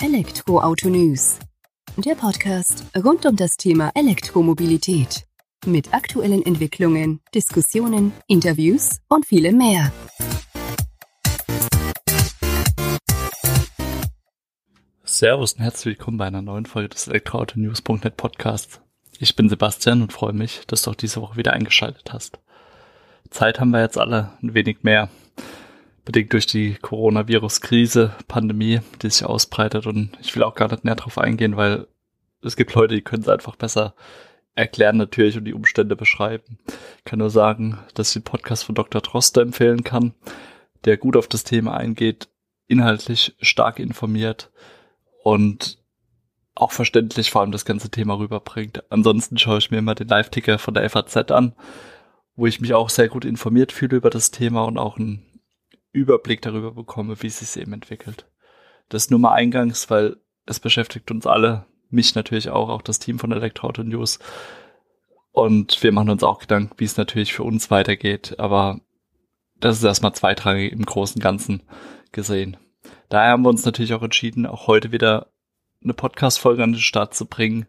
Elektroauto News. Der Podcast rund um das Thema Elektromobilität. Mit aktuellen Entwicklungen, Diskussionen, Interviews und vielem mehr. Servus und herzlich willkommen bei einer neuen Folge des Elektroauto-News.net Podcasts. Ich bin Sebastian und freue mich, dass du auch diese Woche wieder eingeschaltet hast. Zeit haben wir jetzt alle ein wenig mehr bedingt durch die Coronavirus-Krise, Pandemie, die sich ausbreitet. Und ich will auch gar nicht näher drauf eingehen, weil es gibt Leute, die können es einfach besser erklären natürlich und die Umstände beschreiben. Ich kann nur sagen, dass ich den Podcast von Dr. Droste empfehlen kann, der gut auf das Thema eingeht, inhaltlich stark informiert und auch verständlich vor allem das ganze Thema rüberbringt. Ansonsten schaue ich mir immer den Live-Ticker von der FAZ an, wo ich mich auch sehr gut informiert fühle über das Thema und auch ein Überblick darüber bekomme, wie es sich eben entwickelt. Das nur mal eingangs, weil es beschäftigt uns alle, mich natürlich auch, auch das Team von Elektroauto News. Und wir machen uns auch Gedanken, wie es natürlich für uns weitergeht. Aber das ist erstmal zweitrangig im großen Ganzen gesehen. Daher haben wir uns natürlich auch entschieden, auch heute wieder eine Podcast-Folge an den Start zu bringen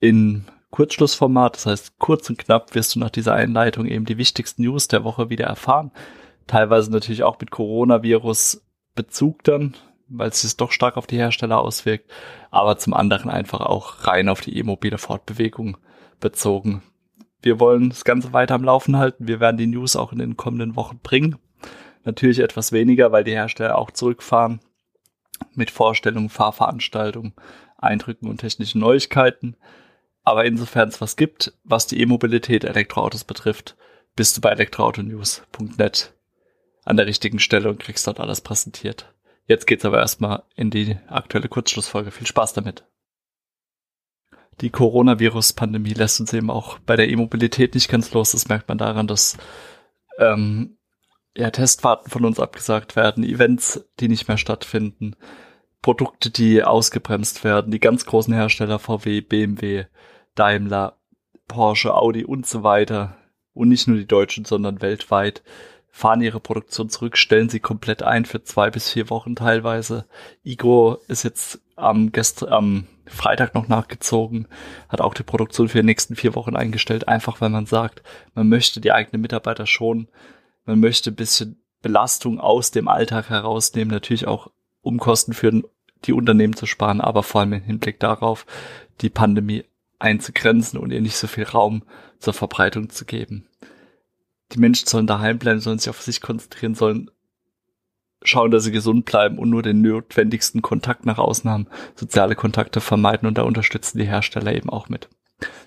in Kurzschlussformat. Das heißt, kurz und knapp wirst du nach dieser Einleitung eben die wichtigsten News der Woche wieder erfahren teilweise natürlich auch mit Coronavirus Bezug dann, weil es sich doch stark auf die Hersteller auswirkt, aber zum anderen einfach auch rein auf die e-mobile Fortbewegung bezogen. Wir wollen das Ganze weiter am Laufen halten. Wir werden die News auch in den kommenden Wochen bringen. Natürlich etwas weniger, weil die Hersteller auch zurückfahren mit Vorstellungen, Fahrveranstaltungen, Eindrücken und technischen Neuigkeiten. Aber insofern es was gibt, was die E-Mobilität Elektroautos betrifft, bist du bei elektroautonews.net an der richtigen Stelle und kriegst dort alles präsentiert. Jetzt geht's aber erstmal in die aktuelle Kurzschlussfolge. Viel Spaß damit. Die Coronavirus-Pandemie lässt uns eben auch bei der E-Mobilität nicht ganz los. Das merkt man daran, dass ähm, ja, Testfahrten von uns abgesagt werden, Events, die nicht mehr stattfinden, Produkte, die ausgebremst werden, die ganz großen Hersteller VW, BMW, Daimler, Porsche, Audi und so weiter und nicht nur die Deutschen, sondern weltweit fahren ihre Produktion zurück, stellen sie komplett ein für zwei bis vier Wochen teilweise. Igro ist jetzt am, gestern, am Freitag noch nachgezogen, hat auch die Produktion für die nächsten vier Wochen eingestellt, einfach weil man sagt, man möchte die eigenen Mitarbeiter schon, man möchte ein bisschen Belastung aus dem Alltag herausnehmen, natürlich auch um Kosten für die Unternehmen zu sparen, aber vor allem im Hinblick darauf, die Pandemie einzugrenzen und ihr nicht so viel Raum zur Verbreitung zu geben die Menschen sollen daheim bleiben, sollen sich auf sich konzentrieren, sollen schauen, dass sie gesund bleiben und nur den notwendigsten Kontakt nach außen haben, soziale Kontakte vermeiden und da unterstützen die Hersteller eben auch mit.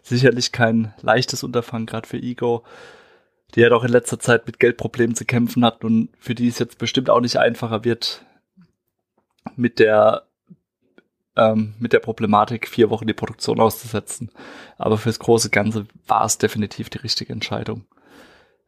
Sicherlich kein leichtes Unterfangen, gerade für Ego, die ja doch in letzter Zeit mit Geldproblemen zu kämpfen hat und für die es jetzt bestimmt auch nicht einfacher wird, mit der ähm, mit der Problematik vier Wochen die Produktion auszusetzen. Aber fürs große Ganze war es definitiv die richtige Entscheidung.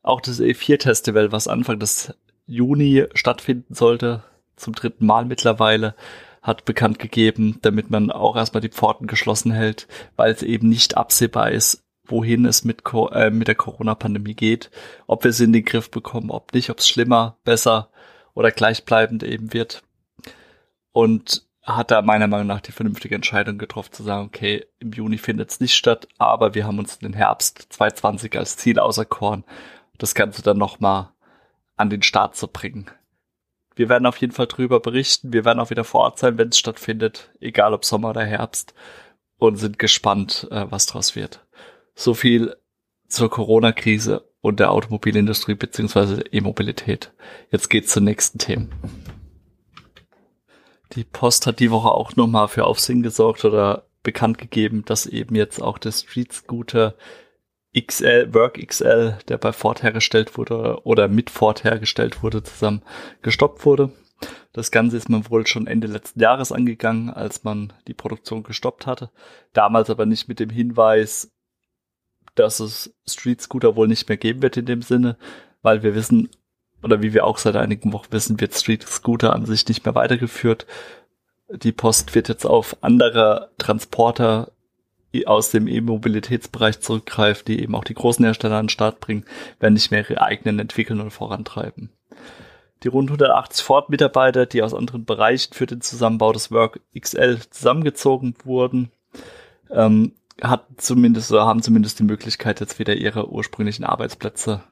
Auch das E4-Festival, was Anfang des Juni stattfinden sollte, zum dritten Mal mittlerweile, hat bekannt gegeben, damit man auch erstmal die Pforten geschlossen hält, weil es eben nicht absehbar ist, wohin es mit, äh, mit der Corona-Pandemie geht, ob wir es in den Griff bekommen, ob nicht, ob es schlimmer, besser oder gleichbleibend eben wird. Und hat da meiner Meinung nach die vernünftige Entscheidung getroffen, zu sagen, okay, im Juni findet es nicht statt, aber wir haben uns den Herbst 2020 als Ziel auserkoren das Ganze dann nochmal an den Start zu bringen. Wir werden auf jeden Fall drüber berichten. Wir werden auch wieder vor Ort sein, wenn es stattfindet, egal ob Sommer oder Herbst, und sind gespannt, äh, was draus wird. So viel zur Corona-Krise und der Automobilindustrie beziehungsweise E-Mobilität. Jetzt geht's zu nächsten Themen. Die Post hat die Woche auch nochmal für Aufsehen gesorgt oder bekannt gegeben, dass eben jetzt auch der Street Scooter XL, Work XL, der bei Ford hergestellt wurde oder mit Ford hergestellt wurde, zusammen gestoppt wurde. Das Ganze ist man wohl schon Ende letzten Jahres angegangen, als man die Produktion gestoppt hatte. Damals aber nicht mit dem Hinweis, dass es Street Scooter wohl nicht mehr geben wird in dem Sinne, weil wir wissen, oder wie wir auch seit einigen Wochen wissen, wird Street Scooter an sich nicht mehr weitergeführt. Die Post wird jetzt auf andere Transporter aus dem E-Mobilitätsbereich zurückgreift, die eben auch die großen Hersteller an den Start bringen, werden nicht mehr ihre eigenen entwickeln und vorantreiben. Die rund 180 Ford-Mitarbeiter, die aus anderen Bereichen für den Zusammenbau des Work XL zusammengezogen wurden, ähm, hat zumindest oder haben zumindest die Möglichkeit, jetzt wieder ihre ursprünglichen Arbeitsplätze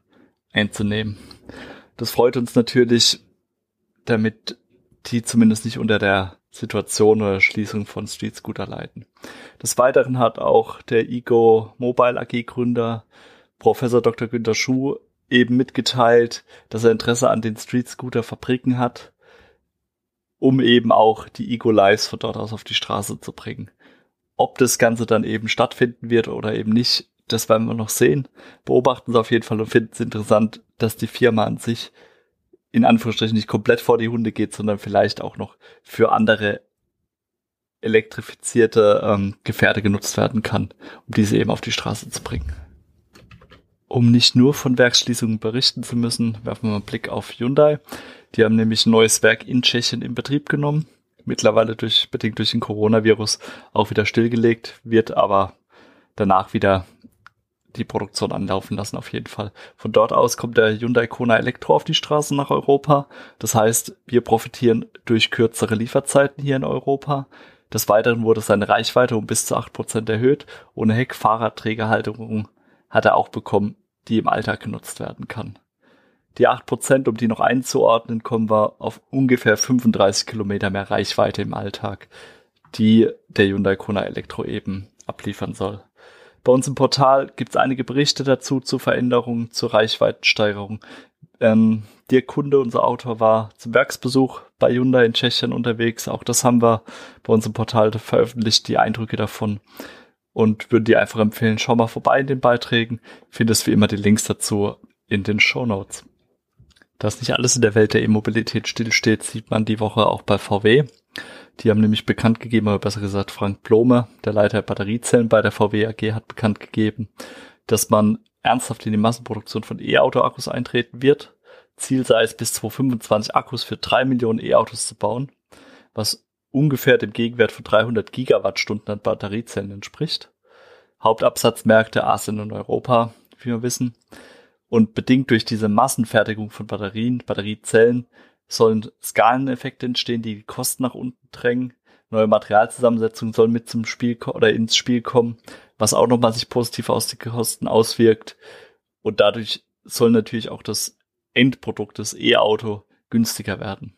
einzunehmen. Das freut uns natürlich, damit die zumindest nicht unter der Situation oder Schließung von Street Scooter leiden. Des Weiteren hat auch der Ego Mobile AG Gründer Professor Dr. Günter Schuh eben mitgeteilt, dass er Interesse an den Street Scooter Fabriken hat, um eben auch die Ego Lives von dort aus auf die Straße zu bringen. Ob das Ganze dann eben stattfinden wird oder eben nicht, das werden wir noch sehen. Beobachten Sie auf jeden Fall und finden es interessant, dass die Firma an sich in Anführungsstrichen nicht komplett vor die Hunde geht, sondern vielleicht auch noch für andere elektrifizierte ähm, Gefährte genutzt werden kann, um diese eben auf die Straße zu bringen. Um nicht nur von Werksschließungen berichten zu müssen, werfen wir mal einen Blick auf Hyundai. Die haben nämlich ein neues Werk in Tschechien in Betrieb genommen. Mittlerweile durch, bedingt durch den Coronavirus auch wieder stillgelegt, wird aber danach wieder die Produktion anlaufen lassen, auf jeden Fall. Von dort aus kommt der Hyundai Kona Elektro auf die Straße nach Europa. Das heißt, wir profitieren durch kürzere Lieferzeiten hier in Europa. Des Weiteren wurde seine Reichweite um bis zu acht Prozent erhöht. Ohne Heck-Fahrradträgerhalterung hat er auch bekommen, die im Alltag genutzt werden kann. Die acht Prozent, um die noch einzuordnen, kommen wir auf ungefähr 35 Kilometer mehr Reichweite im Alltag, die der Hyundai Kona Elektro eben abliefern soll. Bei uns im Portal gibt es einige Berichte dazu zu Veränderungen, zur Reichweitensteigerung. Ähm, der Kunde, unser Autor, war zum Werksbesuch bei Hyundai in Tschechien unterwegs. Auch das haben wir bei uns im Portal veröffentlicht, die Eindrücke davon. Und würde dir einfach empfehlen, schau mal vorbei in den Beiträgen. Findest wie immer die Links dazu in den Show Notes. Dass nicht alles in der Welt der E-Mobilität stillsteht, sieht man die Woche auch bei VW. Die haben nämlich bekannt gegeben, oder besser gesagt Frank Blome, der Leiter der Batteriezellen bei der VW AG, hat bekannt gegeben, dass man ernsthaft in die Massenproduktion von E-Auto-Akkus eintreten wird. Ziel sei es, bis 2025 Akkus für drei Millionen E-Autos zu bauen, was ungefähr dem Gegenwert von 300 Gigawattstunden an Batteriezellen entspricht. Hauptabsatzmärkte Asien und Europa, wie wir wissen. Und bedingt durch diese Massenfertigung von Batterien, Batteriezellen, sollen Skaleneffekte entstehen, die die Kosten nach unten drängen. Neue Materialzusammensetzungen sollen mit zum Spiel oder ins Spiel kommen, was auch nochmal sich positiv aus den Kosten auswirkt. Und dadurch soll natürlich auch das Endprodukt des E-Auto günstiger werden.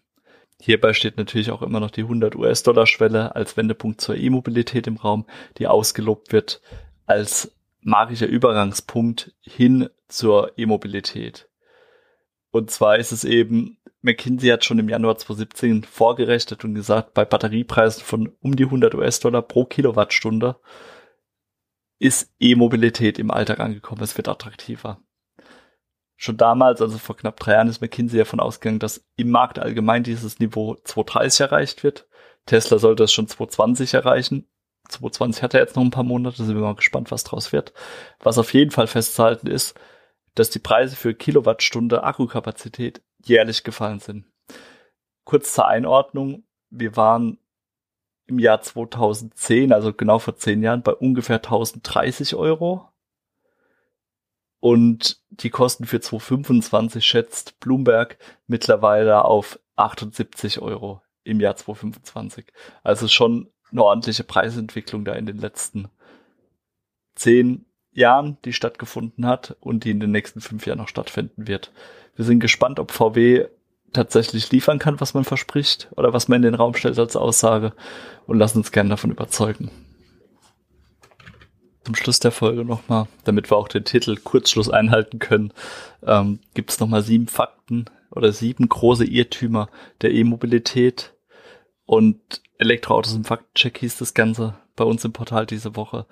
Hierbei steht natürlich auch immer noch die 100 US-Dollar-Schwelle als Wendepunkt zur E-Mobilität im Raum, die ausgelobt wird als magischer Übergangspunkt hin zur E-Mobilität. Und zwar ist es eben McKinsey hat schon im Januar 2017 vorgerechnet und gesagt, bei Batteriepreisen von um die 100 US-Dollar pro Kilowattstunde ist E-Mobilität im Alltag angekommen. Es wird attraktiver. Schon damals, also vor knapp drei Jahren, ist McKinsey davon ausgegangen, dass im Markt allgemein dieses Niveau 230 erreicht wird. Tesla sollte es schon 220 erreichen. 220 hat er jetzt noch ein paar Monate, sind wir mal gespannt, was draus wird. Was auf jeden Fall festzuhalten ist, dass die Preise für Kilowattstunde Akkukapazität jährlich gefallen sind. Kurz zur Einordnung. Wir waren im Jahr 2010, also genau vor zehn Jahren, bei ungefähr 1030 Euro. Und die Kosten für 2025 schätzt Bloomberg mittlerweile auf 78 Euro im Jahr 2025. Also schon eine ordentliche Preisentwicklung da in den letzten zehn Jahren, die stattgefunden hat und die in den nächsten fünf Jahren noch stattfinden wird. Wir sind gespannt, ob VW tatsächlich liefern kann, was man verspricht oder was man in den Raum stellt als Aussage und lassen uns gerne davon überzeugen. Zum Schluss der Folge nochmal, damit wir auch den Titel Kurzschluss einhalten können, ähm, gibt es nochmal sieben Fakten oder sieben große Irrtümer der E-Mobilität und Elektroautos im Faktencheck hieß das Ganze bei uns im Portal diese Woche.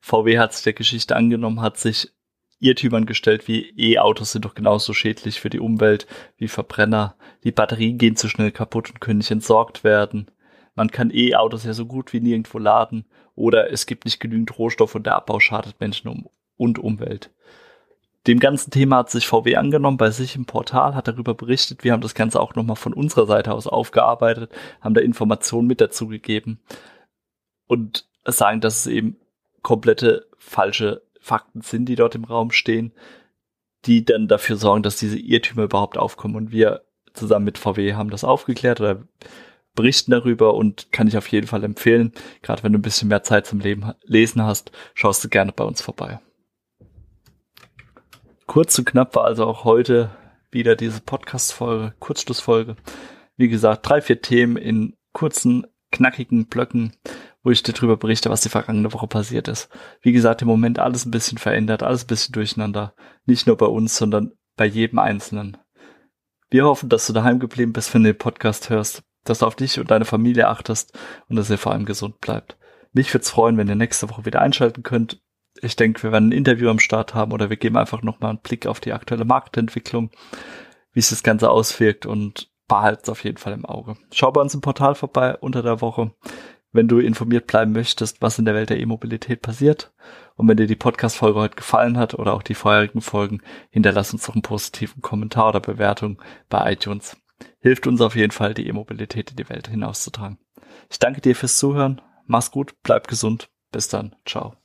VW hat sich der Geschichte angenommen, hat sich Irrtümern gestellt, wie E-Autos sind doch genauso schädlich für die Umwelt wie Verbrenner. Die Batterien gehen zu schnell kaputt und können nicht entsorgt werden. Man kann E-Autos ja so gut wie nirgendwo laden. Oder es gibt nicht genügend Rohstoff und der Abbau schadet Menschen und Umwelt. Dem ganzen Thema hat sich VW angenommen bei sich im Portal, hat darüber berichtet. Wir haben das Ganze auch nochmal von unserer Seite aus aufgearbeitet, haben da Informationen mit dazu gegeben und sagen, dass es eben komplette falsche Fakten sind, die dort im Raum stehen, die dann dafür sorgen, dass diese Irrtümer überhaupt aufkommen. Und wir zusammen mit VW haben das aufgeklärt oder berichten darüber und kann ich auf jeden Fall empfehlen. Gerade wenn du ein bisschen mehr Zeit zum Leben, Lesen hast, schaust du gerne bei uns vorbei. Kurz und knapp war also auch heute wieder diese Podcast-Folge, Kurzschlussfolge. Wie gesagt, drei, vier Themen in kurzen, knackigen Blöcken, wo ich dir darüber berichte, was die vergangene Woche passiert ist. Wie gesagt, im Moment alles ein bisschen verändert, alles ein bisschen durcheinander. Nicht nur bei uns, sondern bei jedem Einzelnen. Wir hoffen, dass du daheim geblieben bist, wenn du den Podcast hörst, dass du auf dich und deine Familie achtest und dass ihr vor allem gesund bleibt. Mich würde es freuen, wenn ihr nächste Woche wieder einschalten könnt. Ich denke, wir werden ein Interview am Start haben oder wir geben einfach nochmal einen Blick auf die aktuelle Marktentwicklung, wie sich das Ganze auswirkt und behalten es auf jeden Fall im Auge. Schau bei uns im Portal vorbei unter der Woche wenn du informiert bleiben möchtest, was in der Welt der E-Mobilität passiert. Und wenn dir die Podcast-Folge heute gefallen hat oder auch die vorherigen Folgen, hinterlass uns doch einen positiven Kommentar oder Bewertung bei iTunes. Hilft uns auf jeden Fall, die E-Mobilität in die Welt hinauszutragen. Ich danke dir fürs Zuhören. Mach's gut, bleib gesund. Bis dann. Ciao.